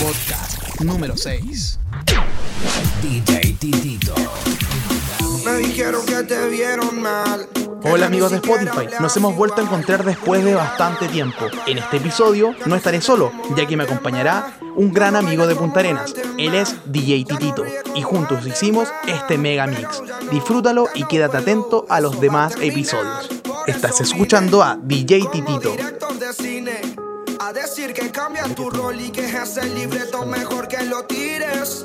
Podcast número 6. DJ Titito. Me dijeron que te vieron mal. Hola amigos de Spotify, nos hemos vuelto a encontrar después de bastante tiempo. En este episodio no estaré solo, ya que me acompañará un gran amigo de Punta Arenas. Él es DJ Titito y juntos hicimos este mega mix. Disfrútalo y quédate atento a los demás episodios. Estás escuchando a DJ Titito. Decir que cambia tu rol y que ese libreto mejor que lo tires.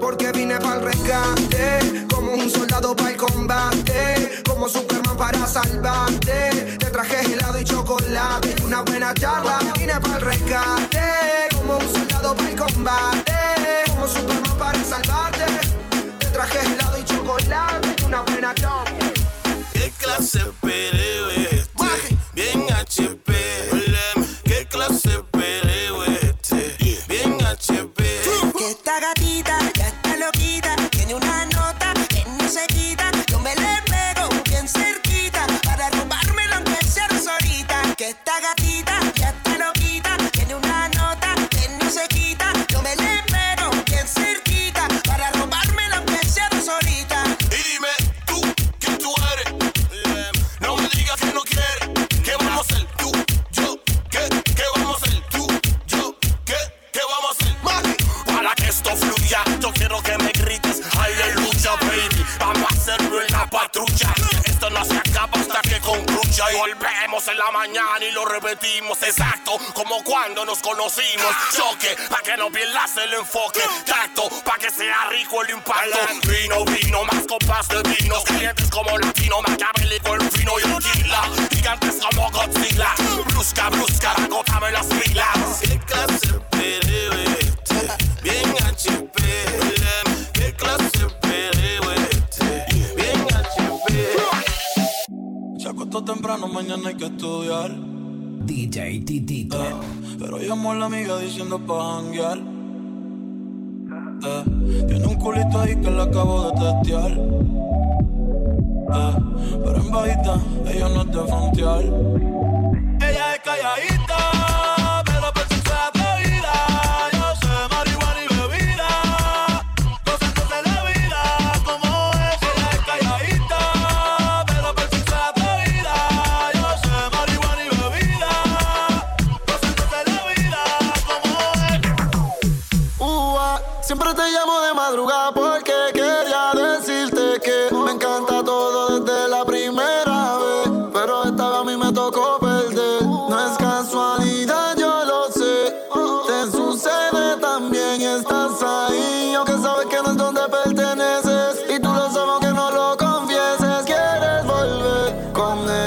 Porque vine para el rescate, como un soldado para el combate, como Superman para salvarte. Te traje helado y chocolate una buena charla. Vine para el rescate, fluya, yo quiero que me grites. Aleluya, baby. Vamos a hacerlo en la patrulla. Esto no se acaba hasta que concluya. Y volvemos en la mañana y lo repetimos exacto como cuando nos conocimos. Choque, para que no pierdas el enfoque. Tacto, para que sea rico el impacto. Vino, vino, más copas de vinos. Calientes como latino, maquiavélico el fino y kila. Gigantes como Godzilla. Brusca, brusca, agótame las pilas. ¿Qué clase pereo este? Bien Temprano, mañana hay que estudiar. DJ Titito. Pero llamó a la amiga diciendo pa' janguear. Tiene un culito ahí que le acabo de testear. Pero en bajita, ella no es de. Ella es calladita,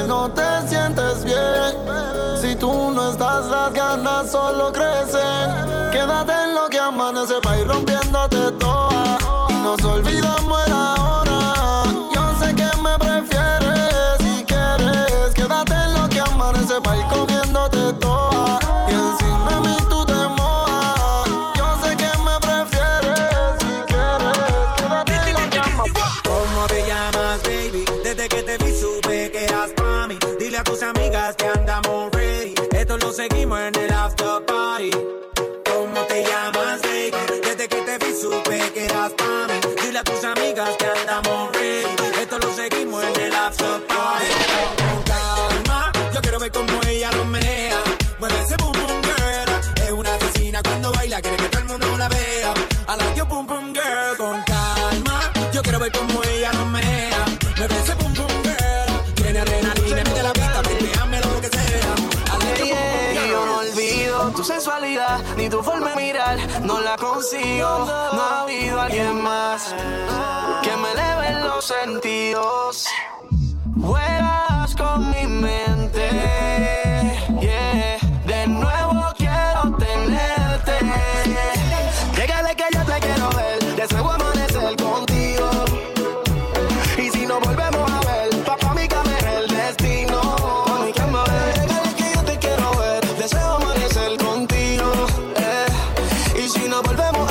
no te sientes bien. Si tú no estás, las ganas solo crecen. Quédate en lo que amanece para ir rompiéndote ni tu forma de mirar, no la consigo. No ha habido alguien más que me eleve los sentidos. Juegas con mi mente, volvemos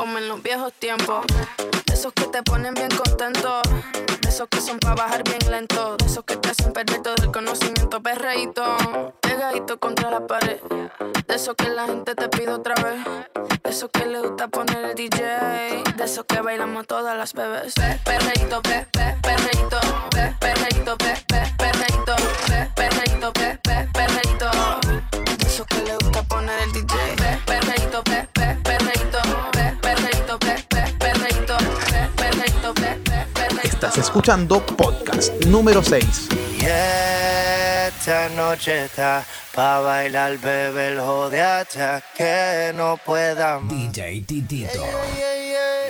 como en los viejos tiempos. De esos que te ponen bien contento. De esos que son para bajar bien lento. De esos que te hacen perder todo el conocimiento. Perreíto, pegadito contra la pared. De esos que la gente te pide otra vez. De esos que le gusta poner el DJ. De esos que bailamos todas las bebés. Pe- Perreíto, pe, pe, perreíto, pe, perreíto, pe, pe, perreíto, pe, perreíto, pe, pe. De esos que le gusta poner el DJ. Pe, perreíto, pe, Estás escuchando podcast número 6. Y esta noche está pa' bailar, bebé, el jode hasta que no pueda más. DJ Titito.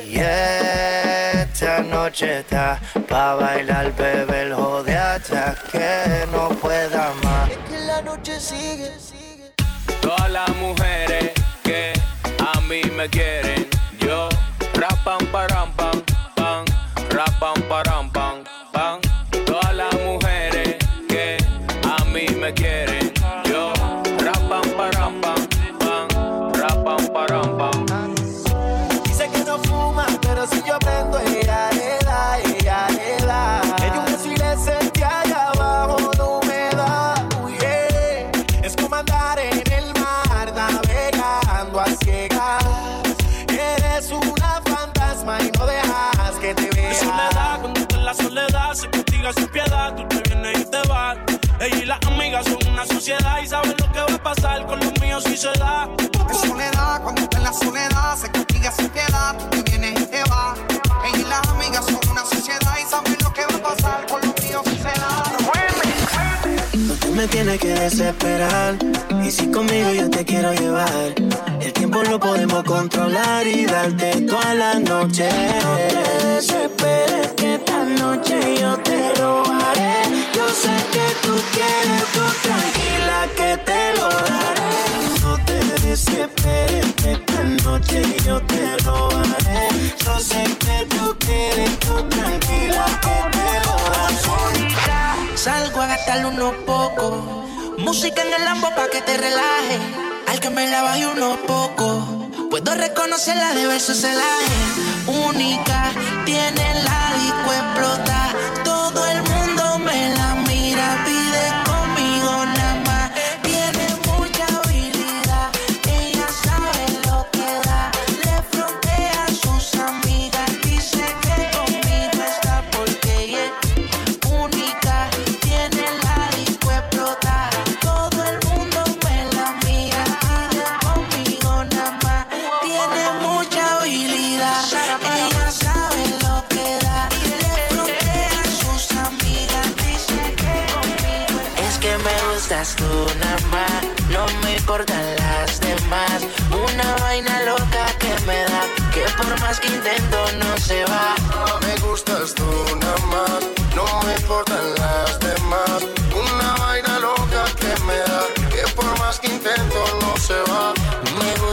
Y esta noche está pa' bailar, bebé, el jode hasta que no pueda más. Que la noche sigue, sigue. Todas las mujeres que a mí me quieren, yo rapam param pam pam, param pam pam. Sociedad y saben lo que va a pasar con los míos si se da. De soledad, cuando está en la soledad, se castiga sin piedad. Tú te vienes y te vas. Ella y las amigas son una sociedad y saben lo que va a pasar con los míos si se da. No te me tienes que desesperar. Y si conmigo yo te quiero llevar, el tiempo lo podemos controlar y darte toda la noche. No te desesperes que esta noche yo te robaré. Yo sé que tú quieres, tú tranquila que te lo daré. No te desesperes que esta noche yo te robaré. Yo sé que tú quieres, tú tranquila que te lo daré. Salgo a gastarle unos pocos. Música en el lambo pa' que te relaje. Al que me la baje unos pocos. Puedo reconocerla de verso celaje. Única, tiene la disco explota. Mucha habilidad, ella sabe lo que da. Le frontea a sus amigas, dice que conmigo es que me gustas tú nada más, no me importan las demás. Una vaina loca que me da, que por más que intento no se va. Me gustas tú nada más, no me importan las demás. Una vaina loca que me da, que por más que intento no se va.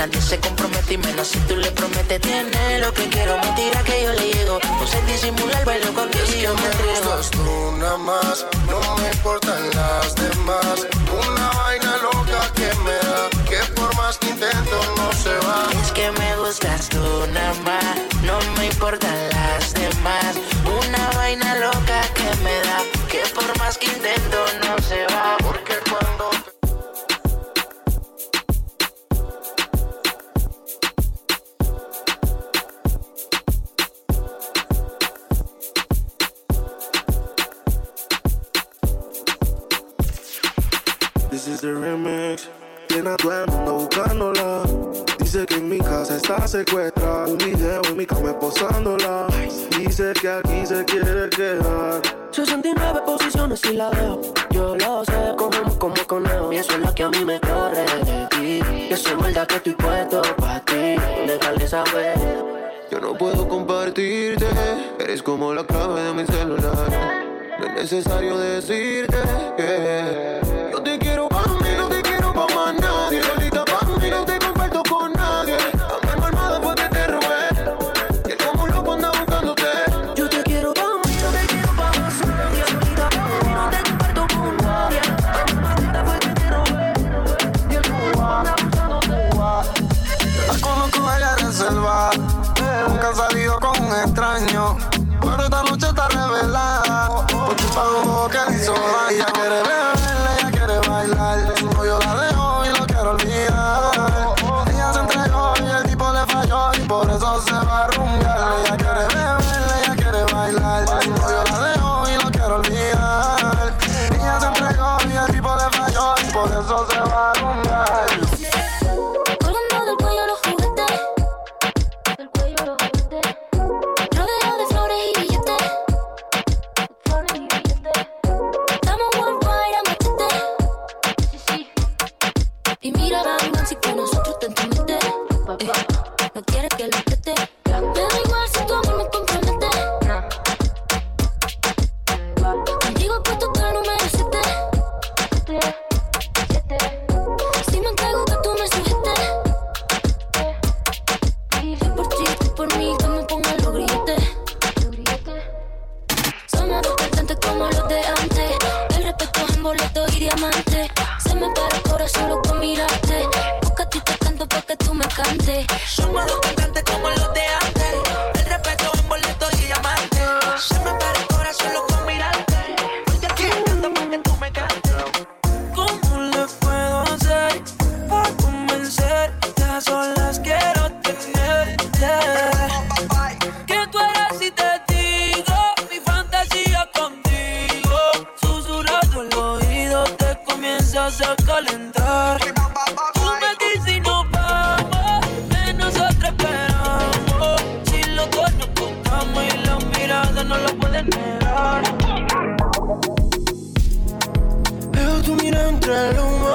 Con nadie se compromete y menos si tú le prometes. Tiene lo que quiero, me tira que yo le llego. No sé disimular, bailo contigo y yo me gustas tú nada más, no me importan las demás. Una vaina loca que me da, que por más que intento no se va. Es que me gustas tú nada más, no me importan las demás. Una vaina loca que me da, que por más que intento no está secuestrada. Un video en mi cama posándola. Dice que aquí se quiere quedar. 69 posiciones y la veo. Yo lo sé, como como conejo. Y eso es lo que a mí me corre de ti. Y eso es verdad que estoy puesto para ti. Déjale saber. Yo no puedo compartirte. Eres como la clave de mi celular. No es necesario decirte que Pero esta noche está revelada. Porque pago que hizo Ella quiere beber, ella quiere bailar. Su novio la dejó y lo quiero olvidar. Ella se entregó y el tipo le falló. Y por eso se va a rumbear. Ella quiere beber, ella quiere bailar. Su novio la dejó y lo quiero olvidar. Ella se entregó y el tipo le falló. Y por eso se va a rumbear. Calentar. Tú me dices y nos vamos, que nosotros esperamos. Si los dos nos gustamos y las miradas no lo pueden negar. Veo tu mirada entre el humo.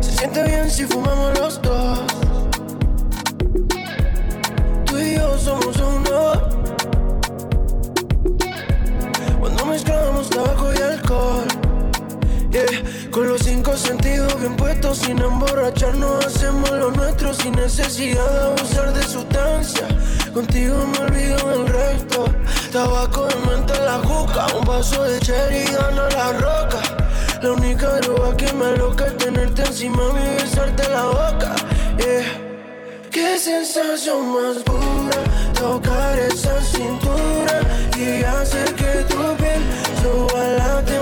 Se siente bien si fumamos los dos. Con los cinco sentidos bien puestos, sin emborracharnos, hacemos lo nuestro sin necesidad de abusar de sustancia. Contigo me olvido del resto. Tabaco de mente la juca, un vaso de cherry gana la roca. La única droga que me loca es tenerte encima y besarte la boca. Yeah. Qué sensación más pura tocar esa cintura y hacer que tu piel suba la temperatura.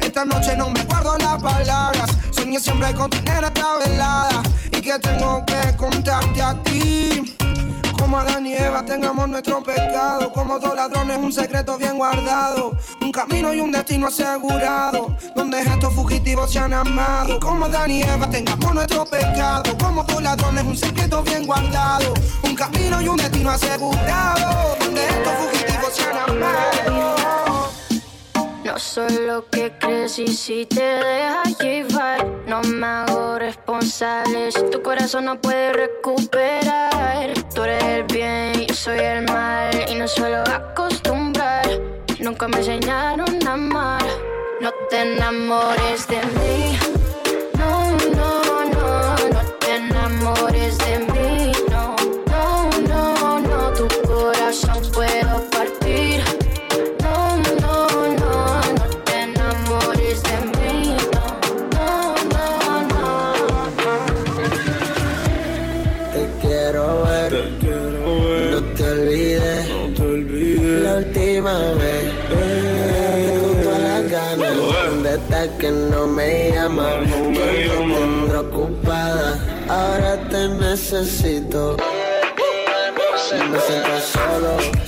Esta noche no me guardo las palabras. Soñé siempre con tener esta velada y que tengo que contarte a ti. Como Adán y Eva tengamos nuestro pecado. Como dos ladrones, un secreto bien guardado. Un camino y un destino asegurado. Donde estos fugitivos se han amado. Como Adán y tengamos nuestro pecado. Como dos ladrones, un secreto bien guardado. Un camino y un destino asegurado. Donde estos fugitivos se han amado. No soy lo que crees y si te dejas llevar No me hago responsable. Si tu corazón no puede recuperar Tú eres el bien, yo soy el mal. Y no suelo acostumbrar Nunca me enseñaron a amar. No te enamores de mí No, no, no, no te enamores de mí que no me llamas? Yo te tendré ocupada. Ahora te necesito. Me siento solo.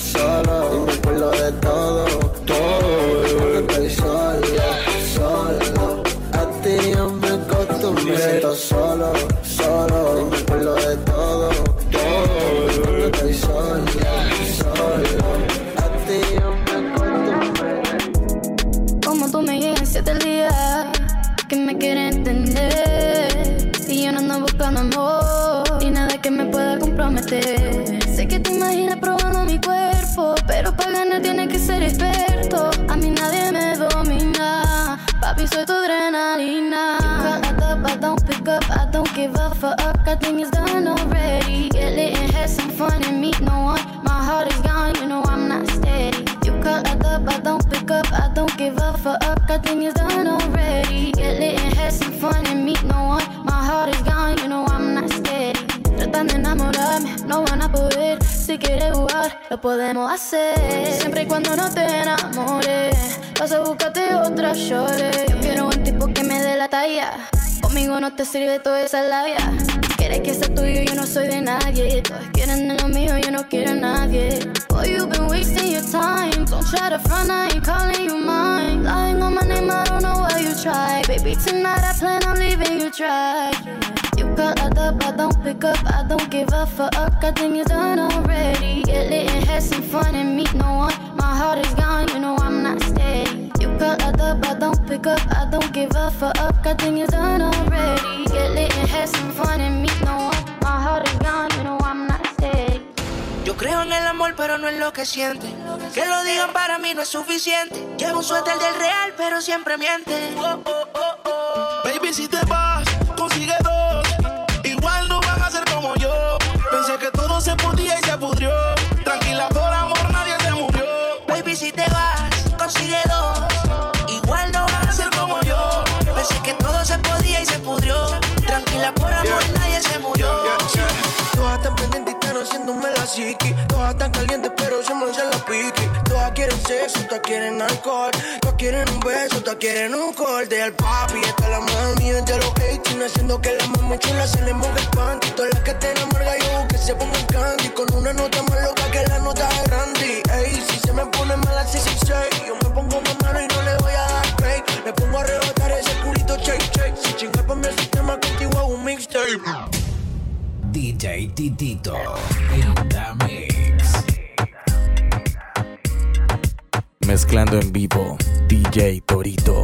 Lo podemos hacer. Siempre y cuando no te enamores, vas a buscarte otra shorty. Yo quiero un tipo que me dé la talla. Conmigo no te sirve toda esa labia. Quieres que sea tuyo, yo no soy de nadie. Todos quieren de lo mío, yo no quiero nadie. Boy, you've been wasting your time. Don't try to front, I ain't calling you mine. Lying on my name, I don't know why you try. Baby, tonight I plan on leaving you dry. You call up, I don't pick up, I don't give a fuck. I think it's done already. Get lit and have some fun and meet no one. My heart is gone, you know I'm not steady. You call up, I don't pick up, I don't give a fuck. I think it's done already. Get lit and have some fun and meet no one. My heart is gone, you know I'm not steady. Yo creo en el amor, pero no en lo que siente. Que lo digan para mí no es suficiente. Llevo un suéter del real, pero siempre miente. Oh, oh, oh, oh. Baby, si te vas, Todas están calientes, pero se me hace la piqui. Todas quieren sexo, todas quieren alcohol. Todas quieren un beso, todas quieren un corte al papi. Está la mami desde los 18, haciendo que la mami chula se le mueva el panty. Todas las que te enamoran, yo que se pongan candy. Con una nota más loca que la nota de Randy. Ey, si se me pone mala, 666. Yo me pongo más mano y no le voy a dar break. Le pongo a rebotar ese culito shake, shake. Si chingar pa' mi sistema contigo hago un mixtape. DJ Titito en vivo, DJ Torito.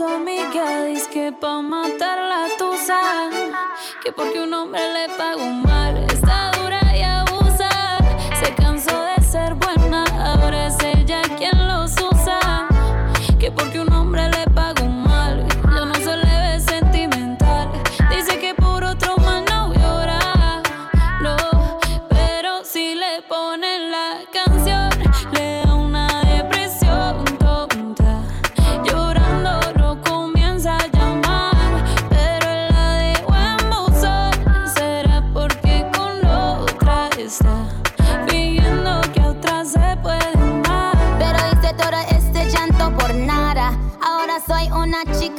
Su amiga. Dice que pa' matar la tusa. Que porque un hombre le pagó mal.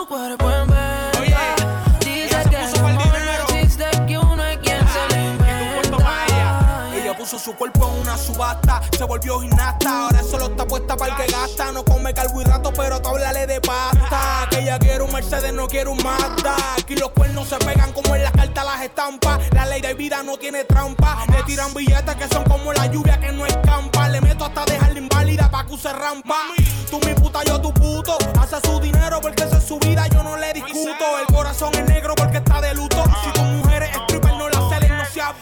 Puso su cuerpo su cuerpo en una subasta, se volvió gimnasta, ahora solo está puesta para el que gasta. No come carbohidratos, pero tú háblale de pasta. Que ella quiere un Mercedes, no quiere un Mazda. Aquí los cuernos se pegan como en las cartas las estampas. La ley de vida no tiene trampa. Le tiran billetes que son como la lluvia que no escampa. Le meto hasta dejarla inválida pa' que use rampa. Tú mi puta, yo tu puto. Hace su dinero porque esa es su vida, yo no le discuto. El corazón es negro porque está de luto. Si tu mujer es la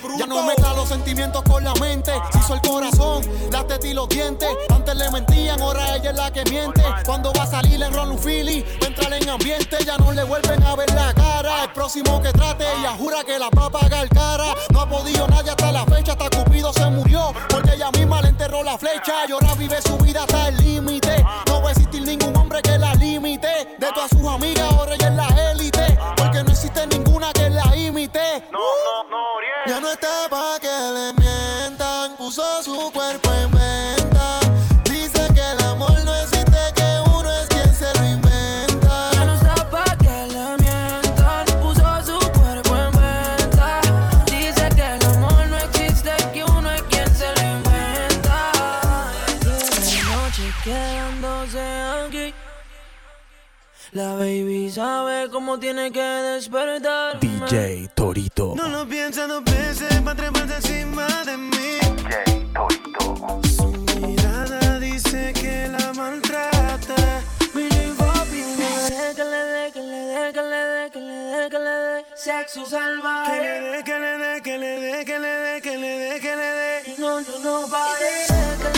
bruto. Ya no mezcla los sentimientos con la mente. Se hizo el corazón, las tetas y los dientes. Antes le mentían, ahora ella es la que miente. Cuando va a salir en Ron Philly, entrar en ambiente. Ya no le vuelven a ver la cara. El próximo que trate, ella jura que la va a pagar cara. No ha podido nadie hasta la fecha, hasta Cupido se murió. Porque ella misma le enterró la flecha. Y ahora vive su vida hasta el límite. No va a existir ningún hombre que la limite. De todas sus amigas, ahora ella es la élite. Porque no existe ninguna que la imite. No, cómo tiene que despertar. DJ Torito. No lo piensa dos veces para treparse encima de mí. Su mirada dice que la maltrata. Mini papi, que le dé, que le dé, que le dé, que le dé, que le dé, que le dé. Sexo salvaje. Que le dé, que le dé, que le dé, que le dé, que le dé, que le dé. No, no, no pare. Que le